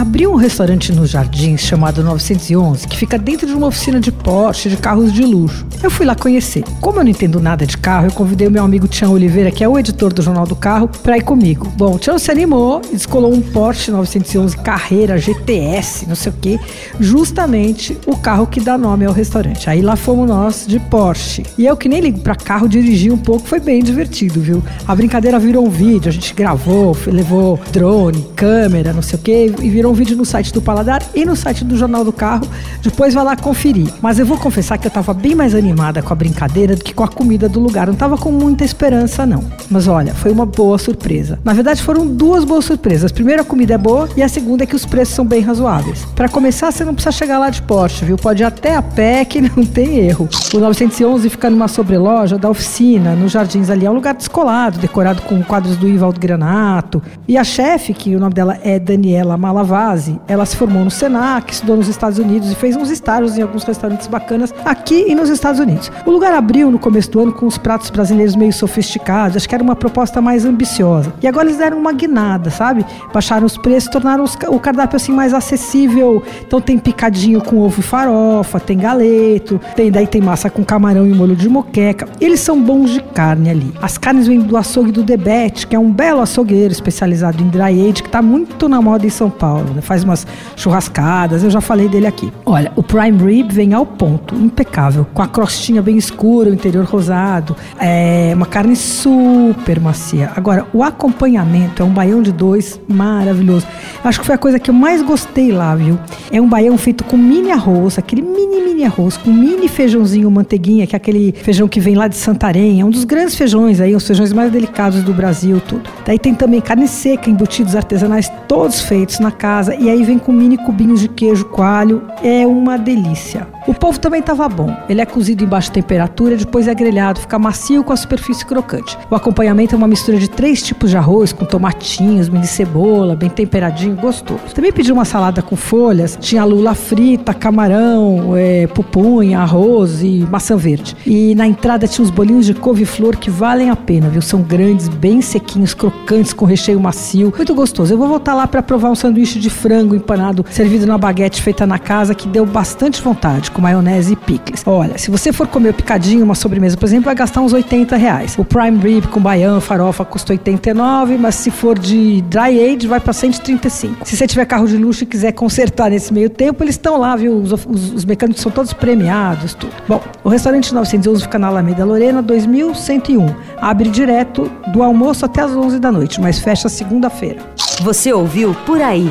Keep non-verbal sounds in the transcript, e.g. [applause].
abriu um restaurante nos Jardins chamado 911 que fica dentro de uma oficina de Porsche de carros de luxo. Eu fui lá conhecer. Como eu não entendo nada de carro, eu convidei o meu amigo Tião Oliveira, que é o editor do Jornal do Carro, para ir comigo. Bom, Tião se animou e descolou um Porsche 911 Carreira GTS, não sei o que, justamente o carro que dá nome ao restaurante. Aí lá fomos nós de Porsche. E eu que nem ligo para carro, dirigi um pouco, foi bem divertido, viu? A brincadeira virou um vídeo, a gente gravou, levou drone, câmera, não sei o que, e virou um vídeo no site do Paladar e no site do Jornal do Carro. Depois vai lá conferir. Mas eu vou confessar que eu tava bem mais animada com a brincadeira do que com a comida do lugar. Não tava com muita esperança, não. Mas olha, foi uma boa surpresa. Na verdade, foram duas boas surpresas. A primeira, a comida é boa e a segunda é que os preços são bem razoáveis. Para começar, você não precisa chegar lá de Porsche, viu? Pode ir até a pé que [laughs] não tem erro. O 911 fica numa sobreloja da oficina, nos jardins ali. É um lugar descolado, decorado com quadros do Ivaldo Granato. E a chefe, que o nome dela é Daniela Malavasi, ela se formou no Senac, estudou nos Estados Unidos e fez uns estágios em alguns restaurantes bacanas aqui e nos Estados Unidos. O lugar abriu no começo do ano com os pratos brasileiros meio sofisticados, acho que era uma proposta mais ambiciosa. E agora eles deram uma guinada, sabe? Baixaram os preços, tornaram os, o cardápio assim mais acessível. Então tem picadinho com ovo e farofa, tem galeto, tem daí tem massa com camarão e molho de moqueca. Eles são bons de carne ali. As carnes vêm do açougue do Debete, que é um belo açougueiro especializado em dry age, que está muito na moda em São Paulo. Né? Faz umas churrascadas, eu já falei dele aqui. Olha, o prime rib vem ao ponto, impecável, com a crostinha bem escura, o interior rosado, é uma carne super macia. Agora, o acompanhamento é um baião de dois maravilhoso. Acho que foi a coisa que eu mais gostei lá, viu? É um baião feito com mini arroz, aquele mini mini arroz com mini feijãozinho manteiguinha, que é aquele feijão que vem lá de Santarém, é um dos grandes feijões aí, os feijões mais delicados do Brasil, tudo. Daí tem também carne seca, embutidos artesanais, todos feitos na casa, e aí vem com mini cubinhos de queijo coalho, é uma delícia. O polvo também estava bom. Ele é cozido em baixa temperatura, depois é grelhado, fica macio com a superfície crocante. O acompanhamento é uma mistura de três tipos de arroz, com tomatinhos, mini cebola, bem temperadinho, gostoso. Também pedi uma salada com folhas, tinha lula frita, camarão, é, pupunha, arroz e maçã verde. E na entrada tinha uns bolinhos de couve-flor que valem a pena, viu? São grandes, bem sequinhos, crocantes, com recheio macio, muito gostoso. Eu vou voltar lá para provar um sanduíche de frango empanado servido na baguete feita na casa que deu bastante vontade com maionese e picles. Olha, se você for comer picadinho, uma sobremesa, por exemplo, vai gastar uns 80 reais. O prime rib com baião, farofa custa 89, mas se for de dry age vai para 135. Se você tiver carro de luxo e quiser consertar nesse meio tempo, eles estão lá, viu? Os, os, os, mecânicos são todos premiados, tudo. Bom, o restaurante 911 fica na Alameda Lorena 2101. Abre direto do almoço até as 11 da noite, mas fecha segunda-feira. Você ouviu Por Aí.